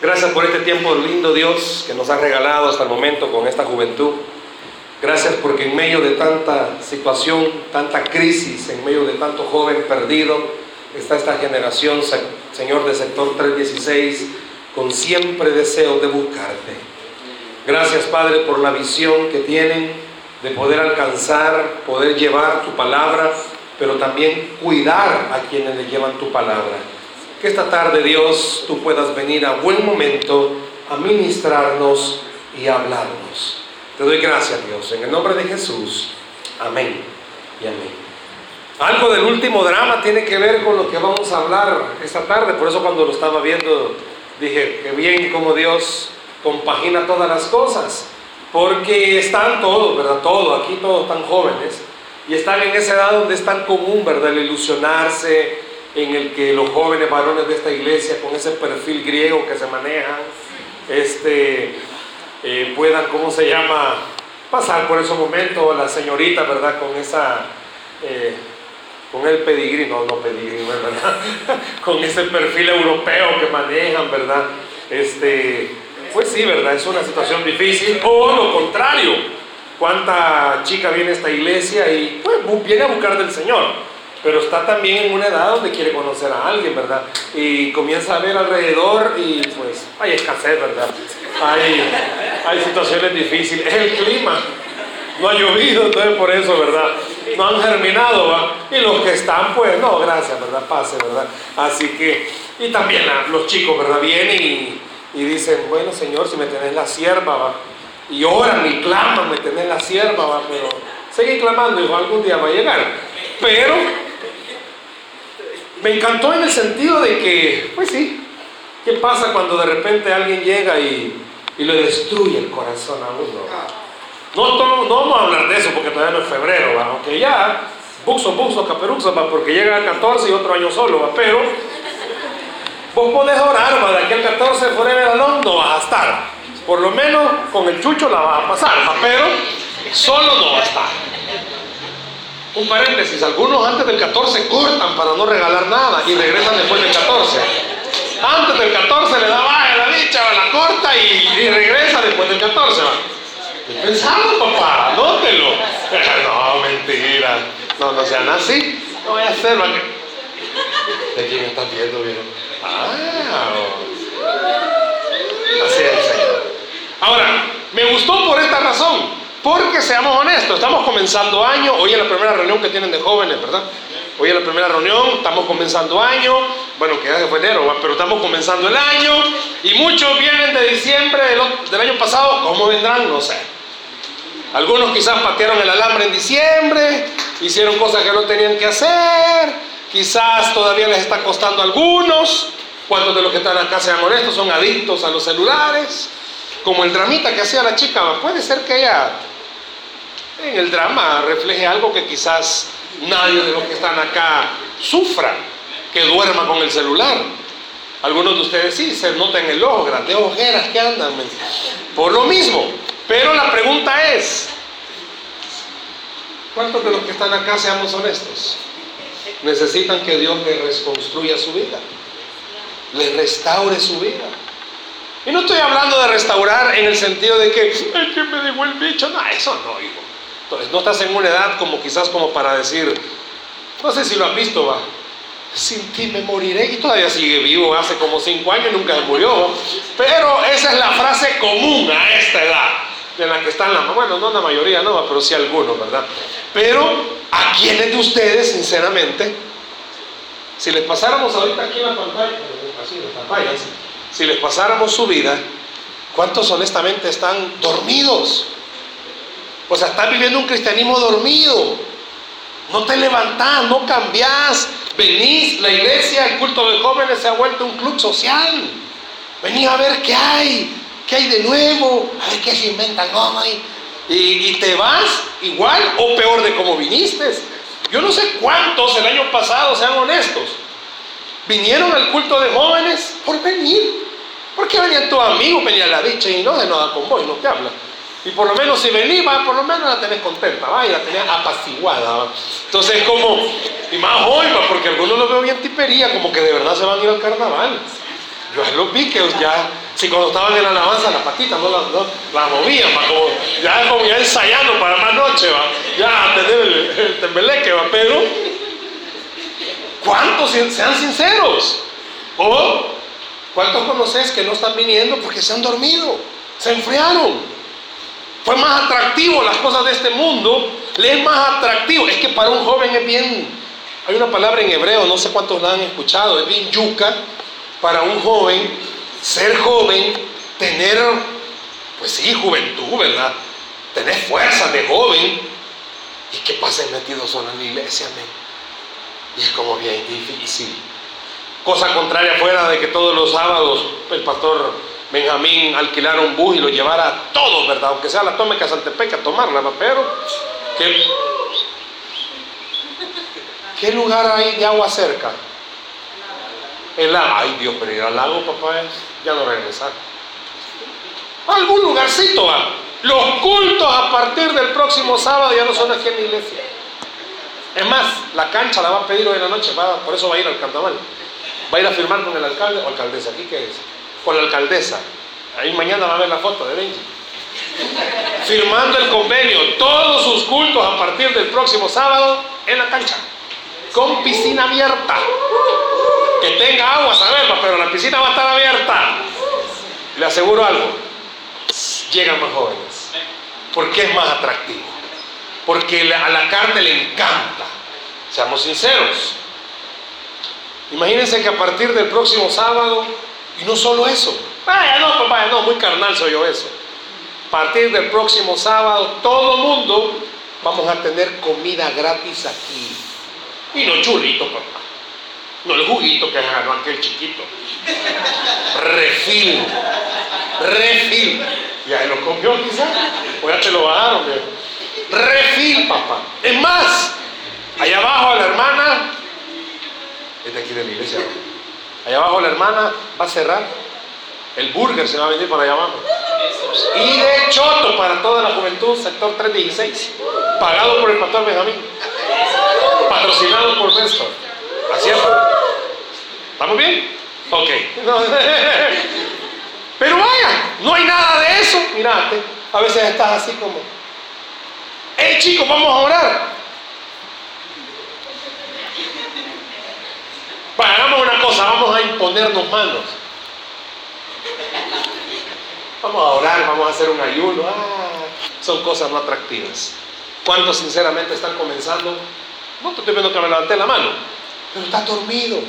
Gracias por este tiempo lindo, Dios, que nos has regalado hasta el momento con esta juventud. Gracias porque en medio de tanta situación, tanta crisis, en medio de tanto joven perdido, está esta generación, Señor, de sector 316, con siempre deseo de buscarte. Gracias, Padre, por la visión que tienen de poder alcanzar, poder llevar tu palabra, pero también cuidar a quienes le llevan tu palabra. Que esta tarde, Dios, tú puedas venir a buen momento a ministrarnos y hablarnos. Te doy gracias, Dios, en el nombre de Jesús. Amén y amén. Algo del último drama tiene que ver con lo que vamos a hablar esta tarde, por eso cuando lo estaba viendo dije que bien como Dios compagina todas las cosas, porque están todos, ¿verdad? Todos, aquí todos están jóvenes y están en esa edad donde es tan común, ¿verdad? El ilusionarse, en el que los jóvenes varones de esta iglesia, con ese perfil griego que se manejan, este, eh, puedan, ¿cómo se llama?, pasar por esos momentos, la señorita, ¿verdad?, con esa, eh, con el pedigrí, no, no pedigrí, ¿verdad?, con ese perfil europeo que manejan, ¿verdad?, este, pues sí, ¿verdad?, es una situación difícil, o lo contrario, cuánta chica viene a esta iglesia y pues viene a buscar del Señor pero está también en una edad donde quiere conocer a alguien, ¿verdad? Y comienza a ver alrededor y pues hay escasez, ¿verdad? Hay, hay situaciones difíciles, es el clima, no ha llovido, entonces por eso, ¿verdad? No han germinado, ¿va? Y los que están, pues, no, gracias, ¿verdad? Pase, ¿verdad? Así que, y también los chicos, ¿verdad? Vienen y, dicen, bueno, Señor, si me tenés la sierva, ¿va? Y oran y claman, me tenés la sierva, ¿va? Pero sigue clamando, y algún día va a llegar. Pero me encantó en el sentido de que, pues sí, ¿qué pasa cuando de repente alguien llega y, y le destruye el corazón a uno? No, no, vamos a hablar de eso porque todavía no es febrero, aunque ya, buxo, buxo, caperuxo, porque llega el 14 y otro año solo, ¿va? pero vos podés orar, ¿va? de aquí al 14 forever alone no vas a estar. Por lo menos con el chucho la vas a pasar, pero solo no va a estar. Un paréntesis, algunos antes del 14 cortan para no regalar nada y regresan después del 14. Antes del 14 le da baja la dicha, la corta y, regresa después del 14. Pensado, papá, anótelo. No, mentira. No, no sean así. No voy a hacer, ¿De quién están viendo, viejo? Ah, así es, Ahora, me gustó por esta razón. Porque seamos honestos, estamos comenzando año, hoy es la primera reunión que tienen de jóvenes, ¿verdad? Hoy es la primera reunión, estamos comenzando año, bueno, que ya fue enero, pero estamos comenzando el año y muchos vienen de diciembre del, año pasado, ¿cómo vendrán? No sé. Algunos quizás patearon el alambre en diciembre, hicieron cosas que no tenían que hacer, quizás todavía les está costando a algunos, cuántos de los que están acá sean honestos son adictos a los celulares, como el dramita que hacía la chica, puede ser que ella en el drama refleje algo que quizás nadie de los que están acá sufra, que duerma con el celular. Algunos de ustedes sí, se nota en el ojo, grandes ojeras que andan. Por lo mismo. Pero la pregunta es, ¿cuántos de los que están acá, seamos honestos, necesitan que Dios les reconstruya su vida? Les restaure su vida. Y no estoy hablando de restaurar en el sentido de que, es que me dejó el bicho. No, eso no, hijo. Entonces, no estás en una edad como quizás como para decir, no sé si lo has visto, va. Sin ti me moriré y todavía sigue vivo, hace como cinco años nunca se murió. Pero esa es la frase común a esta edad, en la que están la, bueno, no la mayoría, no, pero sí algunos, ¿verdad? Pero a quienes de ustedes, sinceramente, si les pasáramos ahorita aquí en la pantalla, así las pantallas, si les pasáramos su vida, ¿cuántos honestamente están dormidos? O sea, estás viviendo un cristianismo dormido. No te levantás, no cambiás. Venís, la iglesia, el culto de jóvenes se ha vuelto un club social. Venís a ver qué hay, qué hay de nuevo, a ver qué se inventan. No, y, y te vas igual o peor de como viniste. Yo no sé cuántos el año pasado, sean honestos, vinieron al culto de jóvenes por venir. Porque venían tus amigos, venía la dicha y no de nada con vos, no te habla. Y por lo menos si venía, por lo menos la tenés contenta, ¿va? y la tenés apaciguada. Entonces es como, y más hoy, porque algunos lo veo bien tipería, como que de verdad se van a ir al carnaval. Yo los vi que ya Si cuando estaban en la alabanza, las patitas no las no, movían, como, ya como ya ensayando para más noche, ¿va? ya tener el, tembeleque, ¿va? pero ¿cuántos sean sinceros? O ¿cuántos conoces que no están viniendo porque se han dormido, se enfriaron? Fue más atractivo las cosas de este mundo, le es más atractivo. Es que para un joven es bien, hay una palabra en hebreo, no sé cuántos la han escuchado, es bien yuca, para un joven ser joven, tener, pues sí, juventud, ¿verdad? Tener fuerza de joven y que pasen metidos solo en la iglesia, Y es como bien difícil. Cosa contraria fuera de que todos los sábados el pastor Benjamín alquilara un bus y lo llevara a todos, ¿verdad? Aunque sea la Tómica Saltepec a tomarla, pero ¿qué, ¿qué lugar hay de agua cerca? El lago. Ay Dios, pero ir al lago, papá, ya no regresar. algún lugarcito va. Los cultos a partir del próximo sábado ya no son aquí en la iglesia. Es más, la cancha la va a pedir hoy en la noche, por eso va a ir al cantamal. Va a ir a firmar con el alcalde o alcaldesa, ¿aquí qué es? Con la alcaldesa. Ahí mañana va a ver la foto de Benji. Firmando el convenio, todos sus cultos a partir del próximo sábado en la cancha, con piscina abierta que tenga agua, saberlo, pero la piscina va a estar abierta. Le aseguro algo, llegan más jóvenes, porque es más atractivo, porque a la carne le encanta, seamos sinceros. Imagínense que a partir del próximo sábado, y no solo eso, vaya no, papá, no, muy carnal soy yo eso. A partir del próximo sábado, todo mundo vamos a tener comida gratis aquí. Y no churrito, papá. No el juguito que ganó aquel chiquito. Refil. Refil. Y ahí lo comió quizás. O ya te lo bajaron. Refil, papá. Es más, allá abajo la hermana. Es de aquí de la iglesia. Allá abajo la hermana va a cerrar. El burger se va a venir para allá abajo. Y de choto para toda la juventud, sector 316. Pagado por el pastor Benjamín. Patrocinado por Néstor. Así es. ¿Estamos bien? Ok. Pero vaya, no hay nada de eso. Mirate, a veces estás así como, hey chicos, vamos a orar. Vaya, hagamos una cosa, vamos a imponernos manos. Vamos a orar, vamos a hacer un ayuno. Ah, son cosas no atractivas. ¿Cuántos sinceramente están comenzando? No te estoy viendo que me levanté la mano pero estás dormido.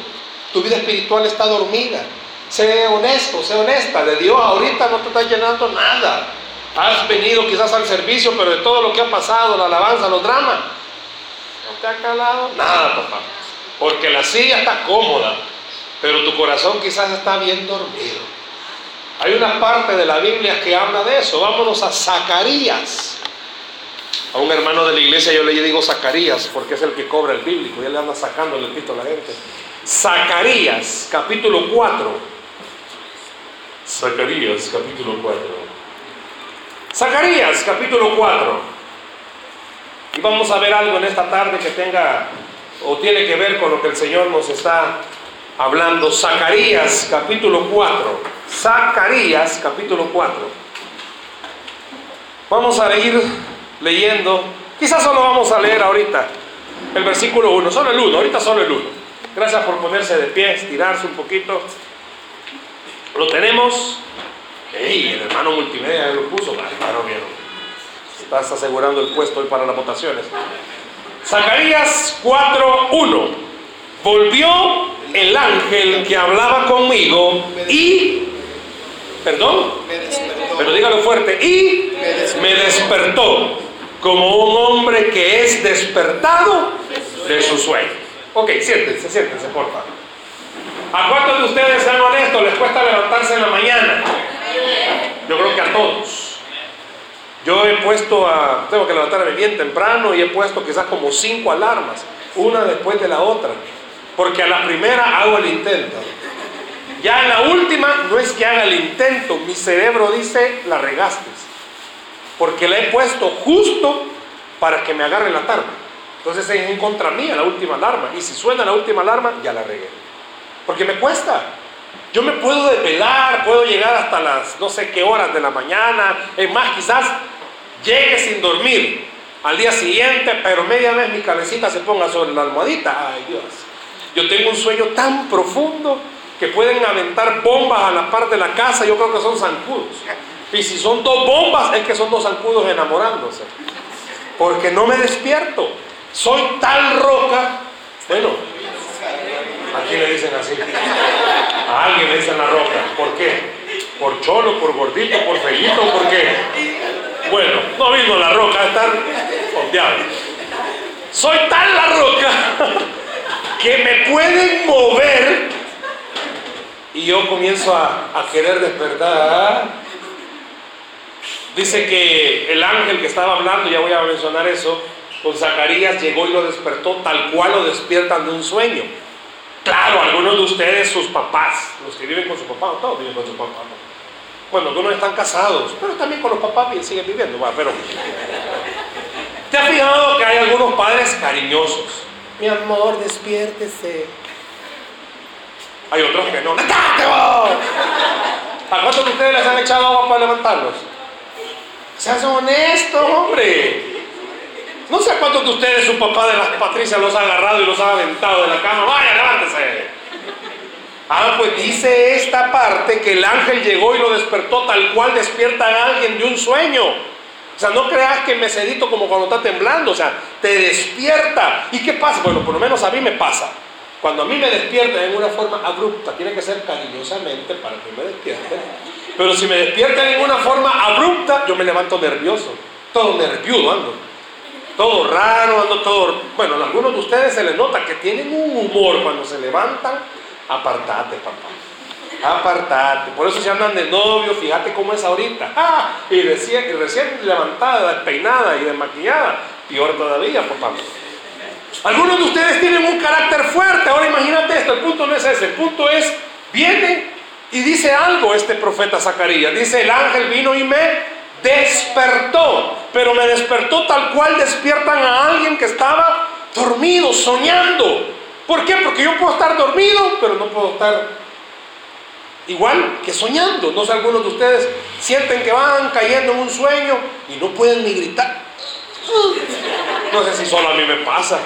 Tu vida espiritual está dormida. Sé honesto, sé honesta. De Dios ahorita no te está llenando nada. Has venido quizás al servicio, pero de todo lo que ha pasado, la alabanza, los dramas, no te ha calado nada, papá. Porque la silla está cómoda, pero tu corazón quizás está bien dormido. Hay una parte de la Biblia que habla de eso. Vámonos a Zacarías. A un hermano de la iglesia yo le digo Zacarías porque es el que cobra el bíblico, ya le anda sacando el pito a la gente. Zacarías, capítulo 4. Zacarías, capítulo 4. Zacarías, capítulo 4. Y vamos a ver algo en esta tarde que tenga o tiene que ver con lo que el Señor nos está hablando. Zacarías, capítulo 4. Zacarías, capítulo 4. Vamos a ir leyendo, quizás solo vamos a leer ahorita el versículo 1, solo el 1, ahorita solo el 1. Gracias por ponerse de pie, estirarse un poquito. Lo tenemos. ¡Ey! El hermano multimedia lo puso. Claro, bien. Estás asegurando el puesto hoy para las votaciones. Zacarías 4:1. Volvió el ángel que hablaba conmigo y. Perdón. Pero dígalo fuerte. Y me despertó como un hombre que es despertado de su sueño. Ok, siéntense, siéntense, por favor. ¿A cuántos de ustedes, sean honestos, les cuesta levantarse en la mañana? Yo creo que a todos. Yo he puesto a, tengo que levantarme bien temprano y he puesto quizás como cinco alarmas, una después de la otra, porque a la primera hago el intento. Ya en la última no es que haga el intento, mi cerebro dice, la regaste porque la he puesto justo para que me agarre la tarde. Entonces es en contra mía la última alarma. Y si suena la última alarma, ya la regué. Porque me cuesta. Yo me puedo desvelar, puedo llegar hasta las no sé qué horas de la mañana. Es más, quizás llegue sin dormir al día siguiente, pero media vez mi cabecita se ponga sobre la almohadita. Ay Dios, yo tengo un sueño tan profundo que pueden aventar bombas a la par de la casa, yo creo que son zancudos. Y si son dos bombas, es que son dos zancudos enamorándose. Porque no me despierto. Soy tal roca. Bueno, ¿a quién le dicen así? A alguien le dicen la roca. ¿Por qué? ¿Por cholo, por gordito, por feíto, por qué? Bueno, no vino la roca estar diablo. Soy tal la roca que me pueden mover y yo comienzo a querer despertar Dice que el ángel que estaba hablando, ya voy a mencionar eso, con Zacarías llegó y lo despertó tal cual lo despiertan de un sueño. Claro, algunos de ustedes, sus papás, los que viven con su papá, todos viven con su papá. Bueno, algunos están casados, pero también con los papás siguen viviendo. pero ¿te has fijado que hay algunos padres cariñosos? Mi amor, despiértese. Hay otros que no. ¿A cuántos de ustedes les han echado agua para levantarlos? Seas honesto, hombre. No sé cuántos de ustedes, su papá de las Patricias, los ha agarrado y los ha aventado de la cama. Vaya, levántese. Ah, pues dice esta parte que el ángel llegó y lo despertó tal cual despierta a alguien de un sueño. O sea, no creas que me sedito como cuando está temblando, o sea, te despierta. ¿Y qué pasa? Bueno, por lo menos a mí me pasa. Cuando a mí me despierta en una forma abrupta, tiene que ser cariñosamente para que me despierte pero si me despiertan en una forma abrupta, yo me levanto nervioso. Todo nervioso ando. Todo raro, ando todo... Bueno, a algunos de ustedes se les nota que tienen un humor cuando se levantan. Apartate, papá. Apartate. Por eso si andan de novio, fíjate cómo es ahorita. Ah, y recién, recién levantada, despeinada y desmaquillada. Peor todavía, papá. Algunos de ustedes tienen un carácter fuerte. Ahora imagínate esto. El punto no es ese. El punto es, viene y dice algo este profeta Zacarías. Dice, el ángel vino y me despertó, pero me despertó tal cual despiertan a alguien que estaba dormido, soñando. ¿Por qué? Porque yo puedo estar dormido, pero no puedo estar igual que soñando. No sé, algunos de ustedes sienten que van cayendo en un sueño y no pueden ni gritar. No sé si solo a mí me pasa.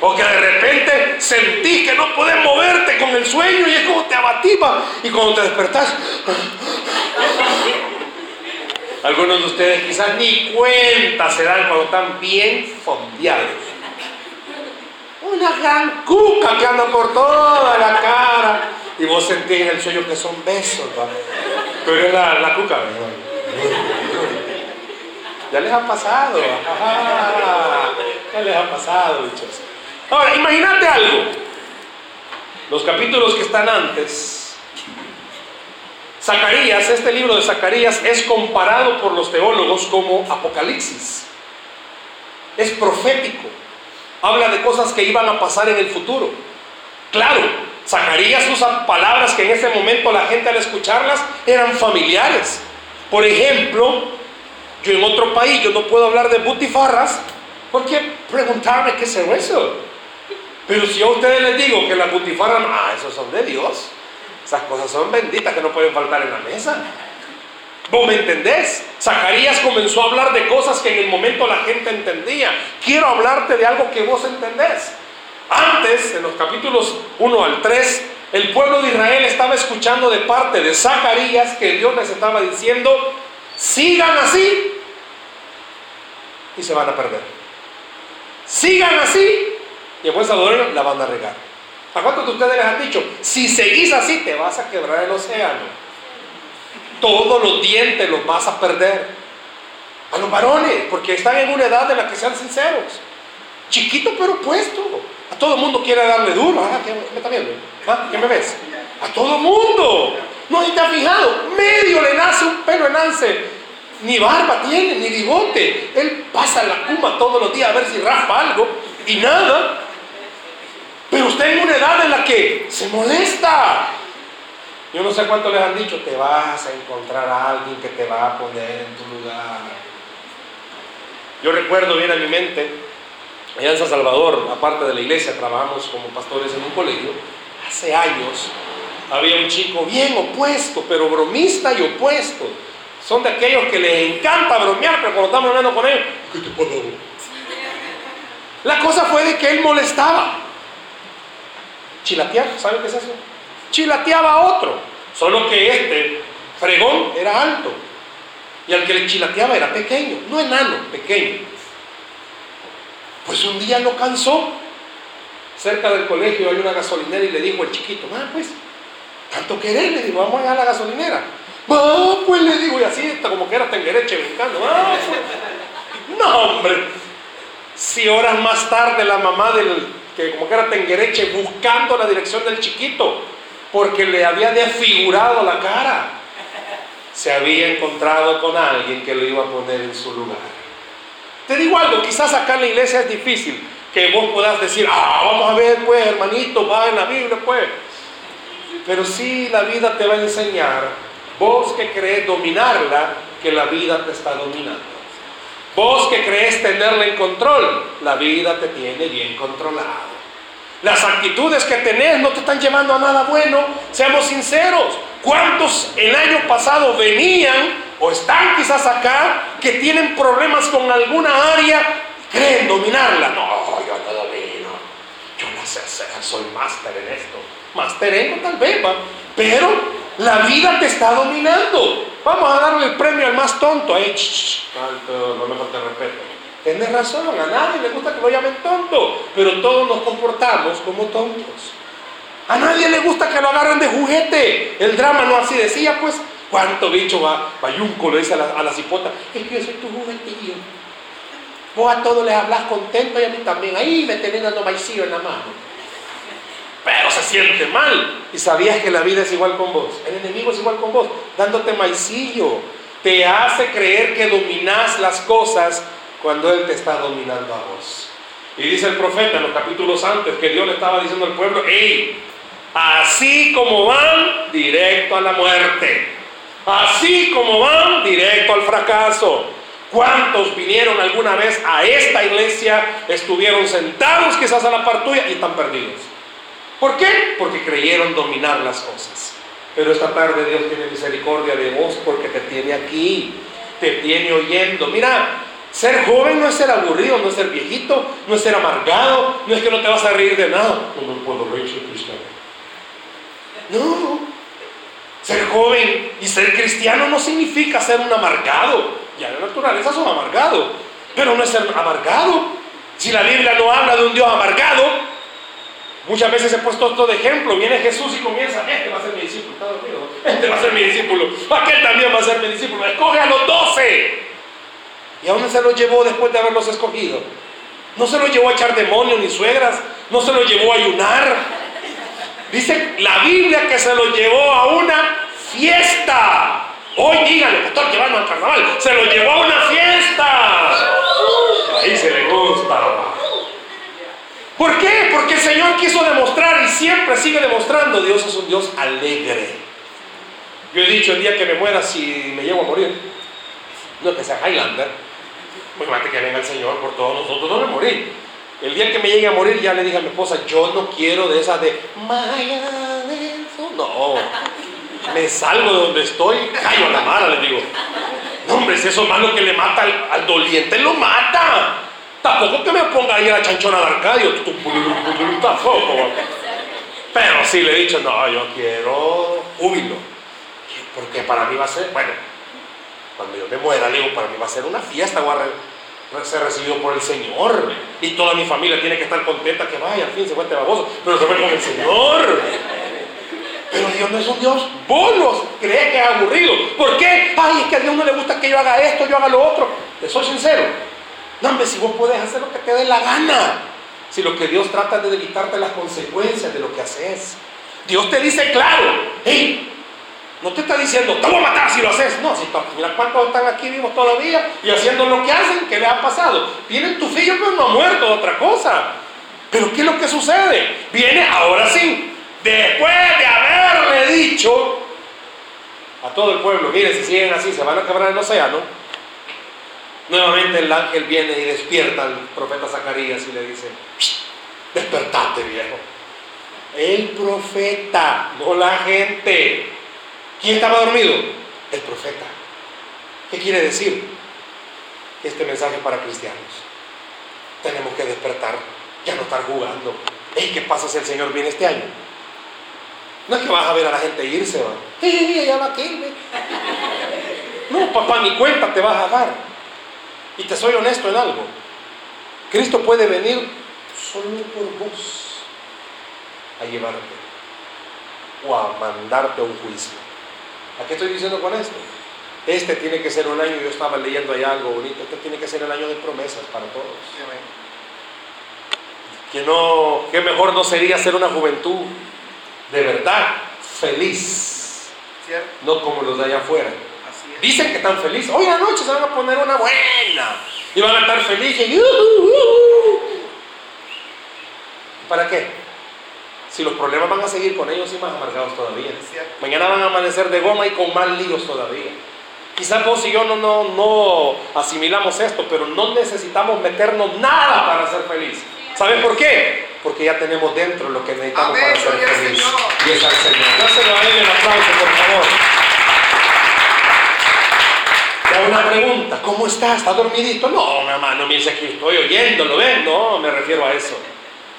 O que de repente sentís que no puedes moverte con el sueño y es como te abativa. Y cuando te despertás, algunos de ustedes quizás ni cuenta se dan cuando están bien fondeados. Una gran cuca que anda por toda la cara. Y vos sentís en el sueño que son besos, Pero es la, la cuca, Ya les ha pasado. Ya les ha pasado, bichos. Ahora, imagínate algo. Los capítulos que están antes, Zacarías, este libro de Zacarías es comparado por los teólogos como Apocalipsis. Es profético. Habla de cosas que iban a pasar en el futuro. Claro, Zacarías usa palabras que en ese momento la gente al escucharlas eran familiares. Por ejemplo, yo en otro país, yo no puedo hablar de butifarras, porque preguntarme qué es eso. Pero si a ustedes les digo que las butifarras, ah, esos son de Dios. Esas cosas son benditas que no pueden faltar en la mesa. ¿Vos me entendés? Zacarías comenzó a hablar de cosas que en el momento la gente entendía. Quiero hablarte de algo que vos entendés. Antes, en los capítulos 1 al 3, el pueblo de Israel estaba escuchando de parte de Zacarías que Dios les estaba diciendo, sigan así y se van a perder. Sigan así y después Salvador la van a regar. ¿A cuántos de ustedes les han dicho? Si seguís así, te vas a quebrar el océano. Todos los dientes los vas a perder. A los varones, porque están en una edad de la que sean sinceros. Chiquito pero puesto. A todo el mundo quiere darle duro. Ah, ¿qué, me está viendo? ¿Ah? ¿Qué me ves? A todo el mundo. No, y te has fijado. Medio le nace un pelo en ance. Ni barba tiene, ni bigote. Él pasa la cuma todos los días a ver si raspa algo. Y nada. Pero usted en una edad en la que se molesta. Yo no sé cuánto les han dicho, te vas a encontrar a alguien que te va a poner en tu lugar. Yo recuerdo bien a mi mente, allá en San Salvador, aparte de la iglesia, trabajamos como pastores en un colegio. Hace años había un chico bien opuesto, pero bromista y opuesto. Son de aquellos que les encanta bromear, pero cuando estamos hablando con él, ¿qué te pasa? La cosa fue de que él molestaba. Chilatear, ¿saben qué es eso? Chilateaba a otro. Solo que este fregón era alto. Y al que le chilateaba era pequeño, no enano, pequeño. Pues un día lo cansó. Cerca del colegio hay una gasolinera y le dijo al chiquito, ah, pues, tanto querer, le digo, vamos a la gasolinera. Ah, pues le digo, y así está como que era tenguereche brincando. Ah, pues. No, hombre. Si horas más tarde la mamá del que como que era tenguereche buscando la dirección del chiquito porque le había desfigurado la cara. Se había encontrado con alguien que lo iba a poner en su lugar. Te digo algo, quizás acá en la iglesia es difícil que vos puedas decir, ah, vamos a ver, pues, hermanito, va en la Biblia, pues. Pero sí la vida te va a enseñar, vos que crees dominarla, que la vida te está dominando. Vos que crees tenerla en control, la vida te tiene bien controlado. Las actitudes que tenés no te están llevando a nada bueno. Seamos sinceros. ¿Cuántos el año pasado venían o están quizás acá que tienen problemas con alguna área? Creen dominarla. No, yo no domino. Yo no sé soy máster en esto. Máster en tal vez, va. Pero la vida te está dominando. Vamos a darle el premio al más tonto. Eh, no me falta respeto. Tienes razón, a nadie le gusta que lo llamen tonto, pero todos nos comportamos como tontos. A nadie le gusta que lo agarren de juguete. El drama no así decía, pues, ¿cuánto bicho va? Bayunco le dice a la, cipota, es que yo soy tu juguetillo. Vos a todos les hablas contento y a mí también. Ahí me tenés dando maicillo en la mano. Pero se siente mal. Y sabías que la vida es igual con vos. El enemigo es igual con vos, dándote maicillo. Te hace creer que dominás las cosas cuando Él te está dominando a vos. Y dice el profeta en los capítulos antes que Dios le estaba diciendo al pueblo, hey, así como van, directo a la muerte. Así como van, directo al fracaso. ¿Cuántos vinieron alguna vez a esta iglesia, estuvieron sentados quizás a la par tuya y están perdidos? ¿Por qué? Porque creyeron dominar las cosas. Pero esta tarde Dios tiene misericordia de vos porque te tiene aquí, te tiene oyendo. Mira, ser joven no es ser aburrido, no es ser viejito, no es ser amargado, no es que no te vas a reír de nada. No me puedo reír, cristiano. No. Ser joven y ser cristiano no significa ser un amargado. Ya la naturaleza son amargados, pero no es ser amargado. Si la Biblia no habla de un Dios amargado, muchas veces he puesto esto de ejemplo. Viene Jesús y comienza, este va a ser mi discípulo, este va a ser mi discípulo, aquel también va a ser mi discípulo. Escoge a los doce. ¿Y a dónde se lo llevó después de haberlos escogido? No se lo llevó a echar demonios ni suegras, no se lo llevó a ayunar. Dice la Biblia que se lo llevó a una fiesta. Hoy díganle, pastor, llevando al carnaval. Se lo llevó a una fiesta. Ahí se le gusta. ¿Por qué? Porque el Señor quiso demostrar y siempre sigue demostrando, Dios es un Dios alegre. Yo he dicho el día que me muera si me llevo a morir, no que sea Highlander, muy mate que venga el Señor por todos nosotros, no me morir. El día que me llegue a morir ya le dije a mi esposa, yo no quiero de esa de Maya No, me salgo de donde estoy, callo a la mara, le digo. No, hombre, si eso es malo que le mata al, doliente, lo mata. Tampoco que me ponga ahí a la chanchona de Arcadio. Pero sí le he dicho, no, yo quiero júbilo. Porque para mí va a ser, bueno, cuando yo me muera, digo, para mí va a ser una fiesta, voy a ser recibido por el Señor. Y toda mi familia tiene que estar contenta que vaya, al fin se cuente baboso, pero se fue con el Señor. Pero Dios no es un Dios bolos, cree que es aburrido. ¿Por qué? Ay, es que a Dios no le gusta que yo haga esto, yo haga lo otro. Te soy sincero. No, hombre, si vos puedes hacer lo que te dé la gana. Si lo que Dios trata de evitarte las consecuencias de lo que haces. Dios te dice claro, hey, no te está diciendo, te voy a matar si lo haces. No, si mira cuántos están aquí vivos todavía y haciendo lo que hacen, ¿qué le ha pasado? Tienen tu fillo, pero no ha muerto, otra cosa. Pero ¿qué es lo que sucede? Viene ahora sí, después de haberle dicho a todo el pueblo, miren, si siguen así, se van a quebrar el océano. Nuevamente el ángel viene y despierta al profeta Zacarías y le dice, despertate viejo. El profeta, no la gente. ¿Quién estaba dormido? El profeta. ¿Qué quiere decir? Este mensaje para cristianos. Tenemos que despertar, ya no estar jugando. ¿qué pasa si el Señor viene este año? No es que vas a ver a la gente irse, va. ya va No, papá, ni cuenta te vas a dar. Y te soy honesto en algo. Cristo puede venir solo por vos a llevarte o a mandarte a un juicio. ¿A qué estoy diciendo con esto? Este tiene que ser un año, yo estaba leyendo ahí algo bonito, este tiene que ser el año de promesas para todos. Que no, que mejor no sería ser una juventud de verdad feliz, no como los de allá afuera. Dicen que están felices. Hoy noche se van a poner una buena y van a estar felices. ¿Para qué? Si los problemas van a seguir con ellos y más amargados todavía. Mañana van a amanecer de goma y con más líos todavía. Quizás vos y yo no, no, no asimilamos esto, pero no necesitamos meternos nada para ser feliz. ¿Saben por qué? Porque ya tenemos dentro lo que necesitamos para ser feliz. Y es al Señor. Dáselo a Él el aplauso, por favor. Una pregunta. ¿Cómo está? ¿Está dormidito? No, mi hermano, me dice que estoy oyéndolo, ¿ven? No, me refiero a eso.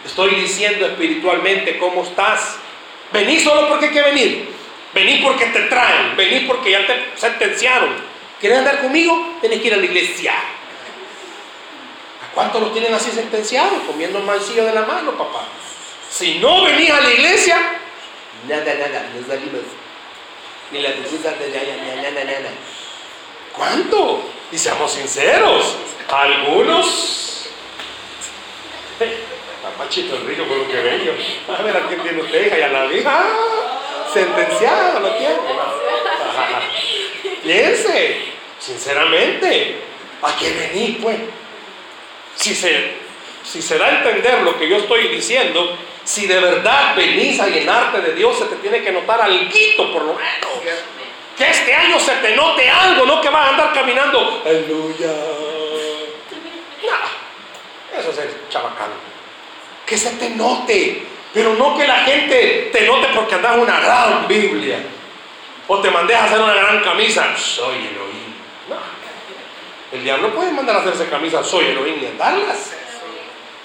Estoy diciendo espiritualmente cómo estás. Vení solo porque hay que venir. Vení porque te traen. Vení porque ya te sentenciaron. ¿Quieres andar conmigo? Tienes que ir a la iglesia. ¿A cuántos los tienen así sentenciados? Comiendo el de la mano, papá. Si no venís a la iglesia, nada, nada, no salimos. Ni la dulzura de nada, nada, nada. ¿Cuánto? Y seamos sinceros, algunos Machito el Río, por lo que bello. A ver a quién tiene usted, hija, ya la vi. ¡Ah! Sentenciado lo tiene. Piense, sinceramente, ¿a qué venís, pues? Si se, si se da a entender lo que yo estoy diciendo, si de verdad venís a llenarte de Dios, se te tiene que notar algo, por lo menos. Que este año se te note algo, no que vas a andar caminando. Aleluya. No, eso es el chabacano que se te note, pero no que la gente te note porque andas una gran Biblia o te mandes a hacer una gran camisa, soy Elohim. No. El diablo puede mandar a hacerse camisa, soy Elohim y andarlas.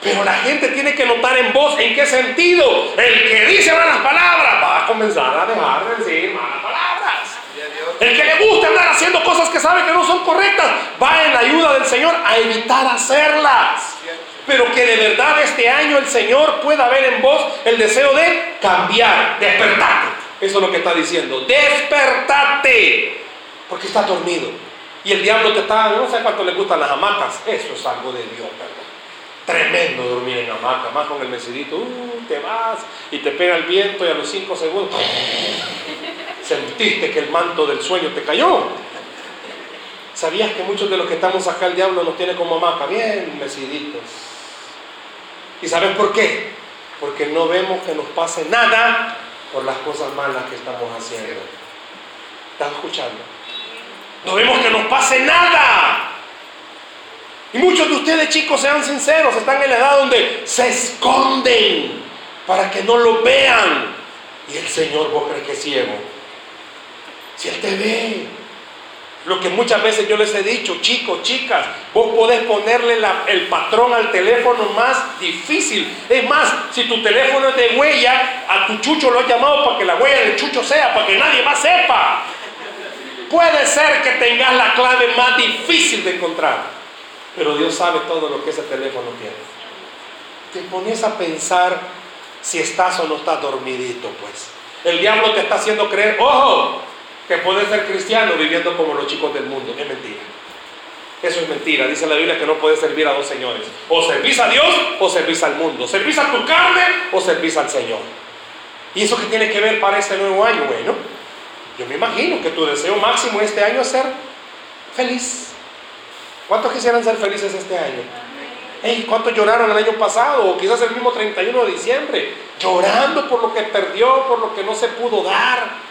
Pero la gente tiene que notar en vos en qué sentido. El que dice malas palabras va a comenzar a dejar de decir malas palabras. El que le gusta andar haciendo cosas que sabe que no son correctas va en la ayuda del Señor a evitar hacerlas pero que de verdad este año el Señor pueda ver en vos el deseo de cambiar, despertate. Eso es lo que está diciendo, despertate, porque está dormido. Y el diablo te está, no sé cuánto le gustan las hamacas, eso es algo de Dios, ¿verdad? Tremendo dormir en hamaca, más con el mesidito, uh, te vas y te pega el viento y a los cinco segundos sentiste que el manto del sueño te cayó. ¿Sabías que muchos de los que estamos acá el diablo nos tiene como hamaca? Bien mesiditos ¿Y sabes por qué? Porque no vemos que nos pase nada por las cosas malas que estamos haciendo. ¿Estás escuchando? No vemos que nos pase nada. Y muchos de ustedes, chicos, sean sinceros, están en la edad donde se esconden para que no lo vean. Y el Señor, vos crees que es ciego. Él te ve, lo que muchas veces yo les he dicho, chicos, chicas, vos podés ponerle el patrón al teléfono más difícil. Es más, si tu teléfono es de huella, a tu chucho lo has llamado para que la huella del chucho sea, para que nadie más sepa. Puede ser que tengas la clave más difícil de encontrar, pero Dios sabe todo lo que ese teléfono tiene. Te pones a pensar si estás o no estás dormidito, pues. El diablo te está haciendo creer, ojo, que puede ser cristiano viviendo como los chicos del mundo. Es mentira. Eso es mentira. Dice la Biblia que no puedes servir a dos señores. O servís a Dios o servís al mundo. Servís a tu carne o servís al Señor. ¿Y eso qué tiene que ver para este nuevo año? Bueno, yo me imagino que tu deseo máximo este año es ser feliz. ¿Cuántos quisieran ser felices este año? Hey, ¿Cuántos lloraron el año pasado? O quizás el mismo 31 de diciembre. Llorando por lo que perdió, por lo que no se pudo dar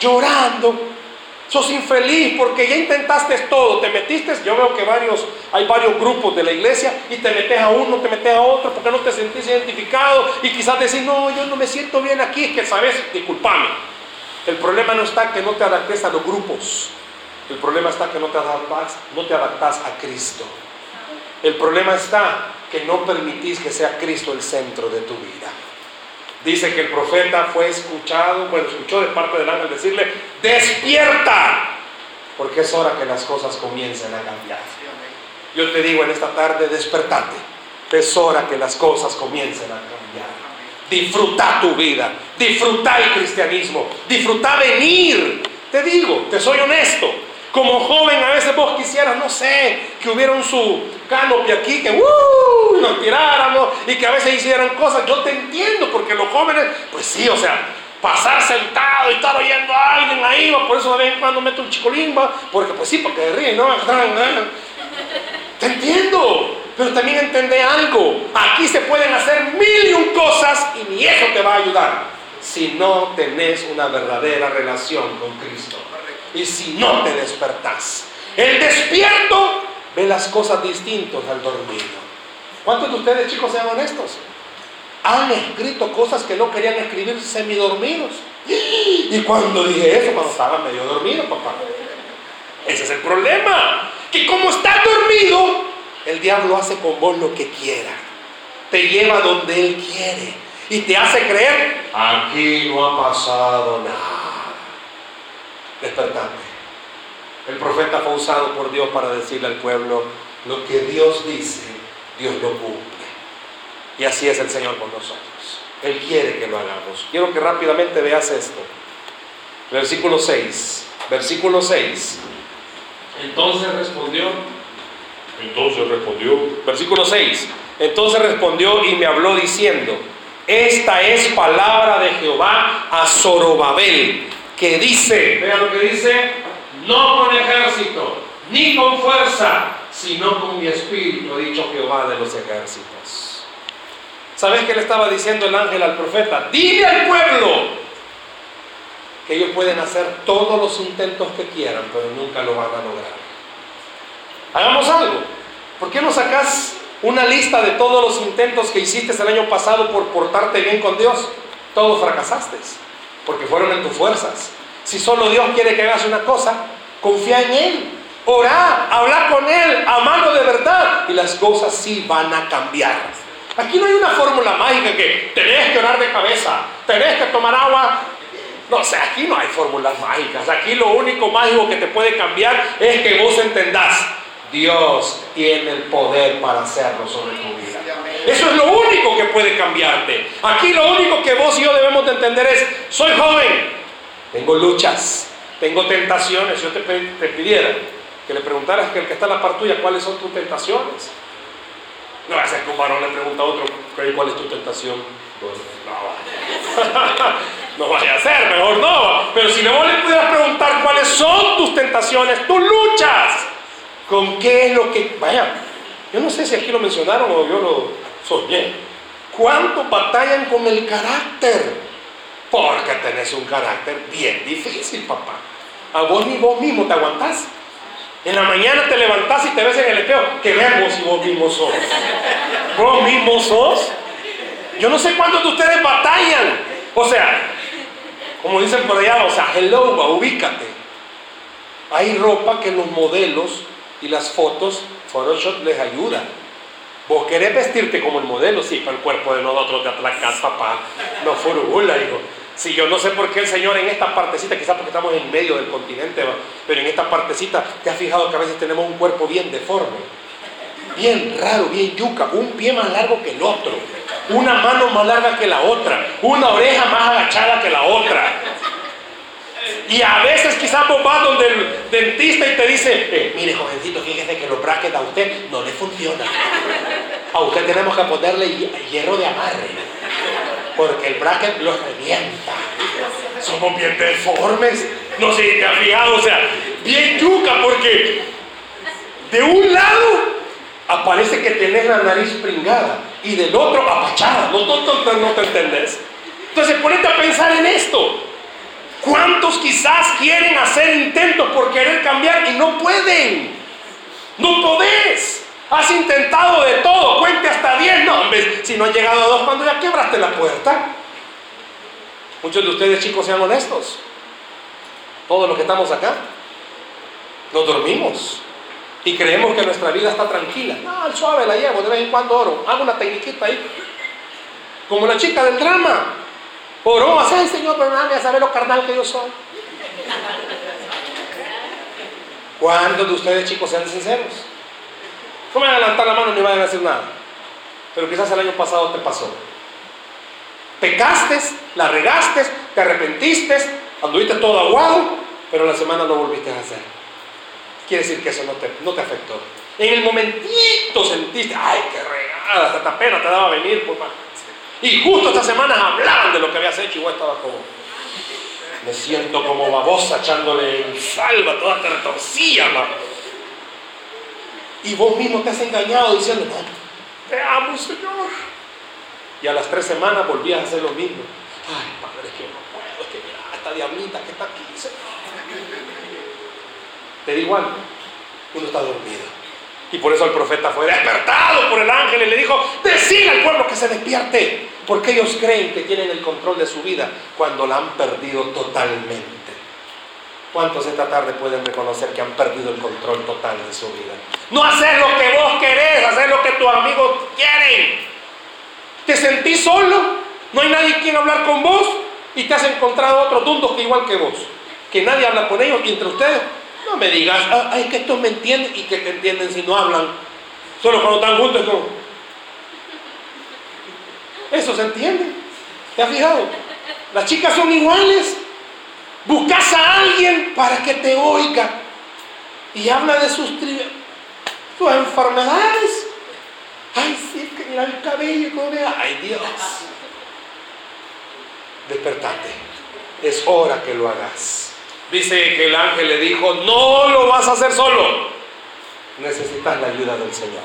llorando. Sos infeliz porque ya intentaste todo, te metiste, yo veo que varios, hay varios grupos de la iglesia y te metes a uno, te metes a otro porque no te sentís identificado y quizás decís, no, yo no me siento bien aquí, es que sabes, disculpame. El problema no está que no te adaptes a los grupos, el problema está que no te adaptas, no te adaptas a Cristo. El problema está que no permitís que sea Cristo el centro de tu vida. Dice que el profeta fue escuchado, bueno, escuchó de parte del ángel decirle, despierta, porque es hora que las cosas comiencen a cambiar. Yo te digo en esta tarde, despertate, es hora que las cosas comiencen a cambiar. Disfruta tu vida, disfruta el cristianismo, disfruta venir. Te digo, te soy honesto, como joven a veces vos quisieras, no sé, que hubiera un su canopy aquí, que uh, nos tiráramos y que a veces hicieran cosas. Yo te entiendo, porque los jóvenes, pues sí, o sea, pasar sentado y estar oyendo a alguien ahí, por eso de vez en cuando meto un chicolimba, porque pues sí, porque ríen, ¿no? Te entiendo, pero también entendé algo. Aquí se pueden hacer mil y un cosas y ni eso te va a ayudar si no tenés una verdadera relación con Cristo y si no te despertás. El despierto ve las cosas distintas al dormido. ¿Cuántos de ustedes, chicos, sean honestos? Han escrito cosas que no querían escribir semidormidos. Y cuando dije eso, cuando estaba medio dormido, papá. Ese es el problema. Que como estás dormido, el diablo hace con vos lo que quiera. Te lleva donde él quiere. Y te hace creer, aquí no ha pasado nada despertante. El profeta fue usado por Dios para decirle al pueblo, lo que Dios dice, Dios lo cumple. Y así es el Señor con nosotros. Él quiere que lo hagamos. Quiero que rápidamente veas esto. Versículo 6. Versículo 6. Entonces respondió. Entonces respondió. Versículo 6. Entonces respondió y me habló diciendo, esta es palabra de Jehová a Zorobabel, que dice, vean lo que dice, no con ejército, ni con fuerza, sino con mi espíritu, ha dicho Jehová de los ejércitos. ¿Sabes qué le estaba diciendo el ángel al profeta? Dile al pueblo que ellos pueden hacer todos los intentos que quieran, pero nunca lo van a lograr. Hagamos algo. ¿Por qué no sacas una lista de todos los intentos que hiciste el año pasado por portarte bien con Dios? Todos fracasaste porque fueron en tus fuerzas. Si solo Dios quiere que hagas una cosa, confía en Él. Orá, habla con Él, amalo de verdad y las cosas sí van a cambiar. Aquí no hay una fórmula mágica que tenés que orar de cabeza, tenés que tomar agua. No sé, aquí no hay fórmulas mágicas. Aquí lo único mágico que te puede cambiar es que vos entendás, Dios tiene el poder para hacerlo sobre tu vida. Eso es lo único que puede cambiarte. Aquí lo único que vos y yo debemos de entender es, soy joven, tengo luchas, tengo tentaciones. Yo te, pidiera que le preguntaras que el que está en la par tuya, ¿cuáles son tus tentaciones? No va a que un varón le pregunta a otro, ¿cuál es tu tentación? No, no vaya a ser, mejor no. Pero si no le pudieras preguntar cuáles son tus tentaciones, tus luchas, con qué es lo que... Vaya, yo no sé si aquí lo mencionaron o yo lo, soñé. ¿Cuántos batallan con el carácter? Porque tenés un carácter bien difícil, papá. A vos ni vos mismo te aguantás. En la mañana te levantás y te ves en el espejo. Que vean vos y vos mismo sos. Vos mismo sos. Yo no sé cuántos de ustedes batallan. O sea, como dicen por allá, o sea, hello, ubícate. Hay ropa que los modelos y las fotos, Photoshop les ayuda Vos querés vestirte como el modelo, sí, pero el cuerpo de nosotros te atlacas, papá. No furula, hijo. Si yo no sé por qué el Señor en esta partecita, quizás porque estamos en medio del continente, pero en esta partecita, te has fijado que a veces tenemos un cuerpo bien deforme, bien raro, bien yuca, un pie más largo que el otro, una mano más larga que la otra, una oreja más agachada que la otra. Y a veces quizás vos vas donde el dentista y te dice, eh, mire jovencito, fíjese que los brackets a usted no le funcionan. A usted tenemos que ponerle hierro de amarre, porque el bracket lo revienta. Somos bien deformes. No sé te has fijado, o sea, bien yuca, porque de un lado aparece que tenés la nariz pringada y del otro apachada. No, no te entendés. Entonces ponete a pensar en esto. ¿Cuántos quizás quieren hacer intentos por querer cambiar y no pueden? No podés. Has intentado de todo, cuente hasta 10, no, si no han llegado a dos, cuando ya quebraste la puerta. Muchos de ustedes chicos sean honestos. Todos los que estamos acá, nos dormimos y creemos que nuestra vida está tranquila. No, al suave la llevo, de vez en cuando oro, hago una tecniquita ahí. Como la chica del drama. Oró, hace el Señor, perdóname a saber lo carnal que yo soy. ¿Cuántos de ustedes chicos sean sinceros? No me van a levantar la mano ni vayan a decir nada. Pero quizás el año pasado te pasó. Pecaste, la regaste, te arrepentiste, anduviste todo aguado, pero la semana no volviste a hacer. Quiere decir que eso no te, no te afectó. En el momentito sentiste, ay, qué regada, hasta pena te daba venir, pues, Y justo estas semanas hablaban de lo que habías hecho y vos estabas como, me siento como babosa echándole en salva, toda te retorcía, y vos mismo te has engañado diciendo, no, te amo, Señor. Y a las tres semanas volvías a hacer lo mismo. Ay, Padre, es que no puedo, es que mira, esta diablita que está aquí, Señor. Te digo algo, uno está dormido. Y por eso el profeta fue despertado por el ángel y le dijo, decir al pueblo que se despierte, porque ellos creen que tienen el control de su vida cuando la han perdido totalmente. ¿Cuántos esta tarde pueden reconocer que han perdido el control total de su vida? No hacer lo que vos querés, hacer lo que tus amigos quieren. Te sentís solo, no hay nadie quien hablar con vos y te has encontrado otros dundos que igual que vos, que nadie habla con ellos y entre ustedes. No me digas, ah, ay, que estos me entienden y que te entienden si no hablan. Solo cuando están juntos como. Eso se entiende. ¿Te has fijado? Las chicas son iguales. Buscas a alguien para que te oiga y habla de sus, sus enfermedades. Ay, sí, que el cabello, no Ay, Dios. Despertate. Es hora que lo hagas. Dice que el ángel le dijo, no lo vas a hacer solo. Necesitas la ayuda del Señor.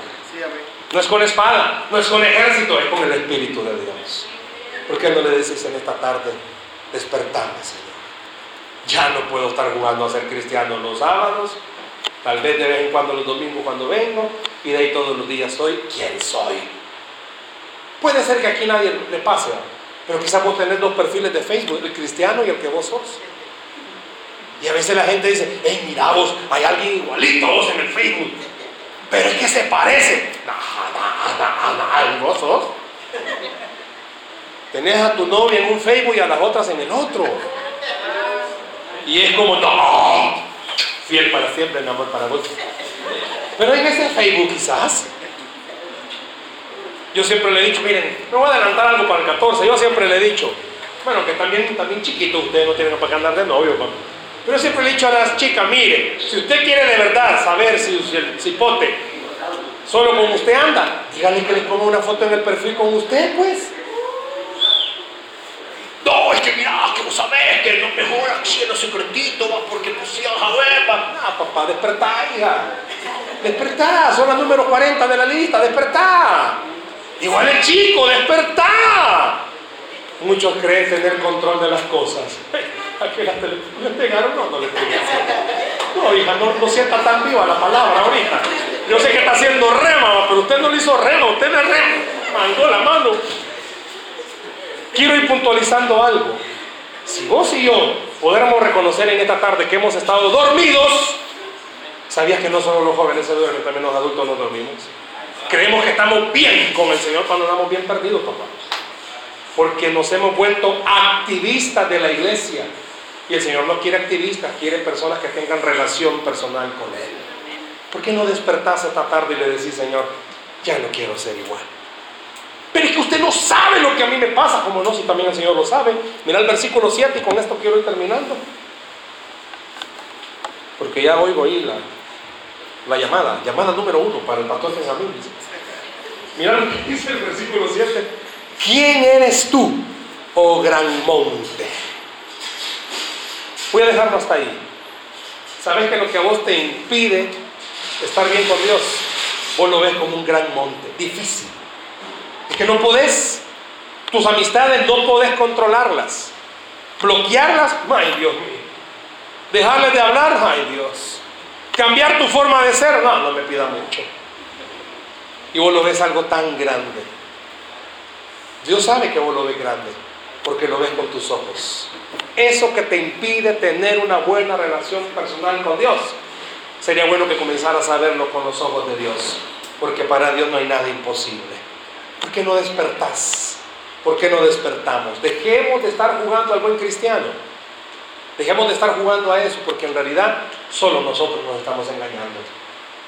No es con espada, no es con ejército, es con el Espíritu de Dios. ¿Por qué no le dices en esta tarde, despertame, Señor? Ya no puedo estar jugando a ser cristiano los sábados, tal vez de vez en cuando los domingos cuando vengo, y de ahí todos los días soy quien soy. Puede ser que aquí nadie le pase, pero quizás vos tenés dos perfiles de Facebook, el cristiano y el que vos sos. Y a veces la gente dice, hey, mira vos, hay alguien igualito vos en el Facebook, pero es que se parece. Vos sos. Tenés a tu novia en un Facebook y a las otras en el otro. Y es como, no, fiel para siempre, mi amor para vos. Pero en ese Facebook quizás, yo siempre le he dicho, miren, me voy a adelantar algo para el 14, yo siempre le he dicho, bueno, que también, también chiquito ustedes no tienen para qué andar de novio, pero yo siempre le he dicho a las chicas, mire, si usted quiere de verdad saber si el cipote solo con usted anda, dígale que le ponga una foto en el perfil con usted, pues. No, es que mira, que vos sabés que lo mejor aquí en los secretitos, va, porque pues si a ver, va. No, papá, despertá, hija. Despertá, son las número 40 de la lista, despertá. Igual el chico, despertá. Muchos creen tener control de las cosas. ¿A qué ¿Le pegaron? No, no le pegaron. No, hija, no, no sienta tan viva la palabra ahorita. Yo sé que está haciendo rema, pero usted no le hizo rema, usted le rema. Mandó la mano. Quiero ir puntualizando algo. Si vos y yo pudiéramos reconocer en esta tarde que hemos estado dormidos, ¿sabías que no solo los jóvenes se duermen, también los adultos nos dormimos? Creemos que estamos bien con el Señor cuando andamos bien perdidos, papá. Porque nos hemos vuelto activistas de la iglesia. Y el Señor no quiere activistas, quiere personas que tengan relación personal con Él. ¿Por qué no despertás esta tarde y le decís, Señor, ya no quiero ser igual? Pero es que usted no sabe lo que a mí me pasa, como no, si también el Señor lo sabe. Mira el versículo 7 y con esto quiero ir terminando. Porque ya oigo ahí la, la llamada, llamada número uno para el pastor Benjamín. Mira lo que dice el versículo 7. ¿Quién eres tú, oh gran monte? Voy a dejarlo hasta ahí. Sabes que lo que a vos te impide estar bien con Dios, vos lo ves como un gran monte, difícil es que no podés, tus amistades no podés controlarlas. Bloquearlas, ay Dios mío. Dejarles de hablar, ay Dios. Cambiar tu forma de ser, no, no me pida mucho. Y vos lo ves algo tan grande. Dios sabe que vos lo ves grande, porque lo ves con tus ojos. Eso que te impide tener una buena relación personal con Dios, sería bueno que comenzaras a verlo con los ojos de Dios, porque para Dios no hay nada imposible. ¿Por qué no despertás? ¿Por qué no despertamos? Dejemos de estar jugando al buen cristiano. Dejemos de estar jugando a eso, porque en realidad solo nosotros nos estamos engañando.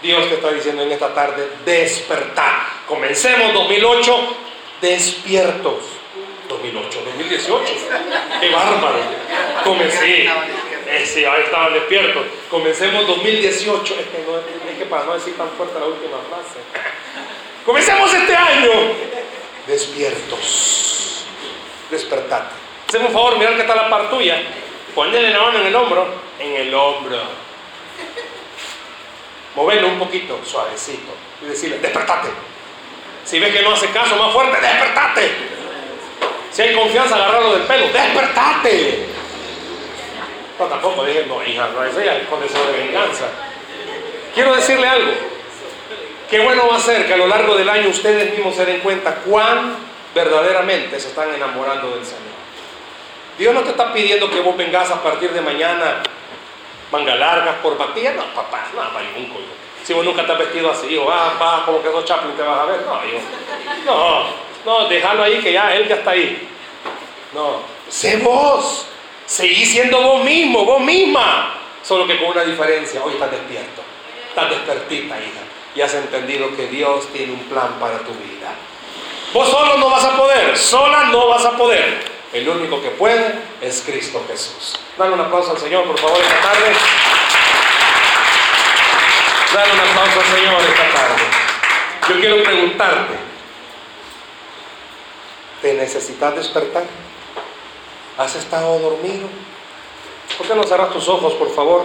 Dios te está diciendo en esta tarde, despertar. Comencemos 2008 despiertos. 2008, 2018. Qué bárbaro. Comencé. Eh, sí, ahí estaban despiertos. Comencemos 2018. Es que, no, es que para no decir tan fuerte la última frase. Comencemos este año despiertos. Despertate. Hacemos un favor, mirar que está la par tuya. Ponle la mano en el hombro. En el hombro. Moverlo un poquito, suavecito. Y decirle, despertate. Si ves que no hace caso, más fuerte, despertate. Si hay confianza, agarrarlo del pelo, despertate. No, tampoco dije, no, hija, no es ella, con deseo de venganza. Quiero decirle algo. Qué bueno va a ser que a lo largo del año ustedes mismos se den cuenta cuán verdaderamente se están enamorando del Señor. Dios no te está pidiendo que vos vengas a partir de mañana manga largas, por batilla, no, papá, no, coño. Si vos nunca te has vestido así, o vas, vas como que sos Chaplin te vas a ver, no, yo, no, no, déjalo ahí que ya, él ya está ahí. No, sé vos, seguí siendo vos mismo, vos misma, solo que con una diferencia, hoy estás despierto, estás despertita, hija, y has entendido que Dios tiene un plan para tu vida. Vos solo no vas a poder, sola no vas a poder. El único que puede es Cristo Jesús. Dale un aplauso al Señor, por favor, esta tarde. Dale un aplauso al Señor esta tarde. Yo quiero preguntarte, ¿te necesitas despertar? ¿Has estado dormido? ¿Por qué no cerras tus ojos, por favor?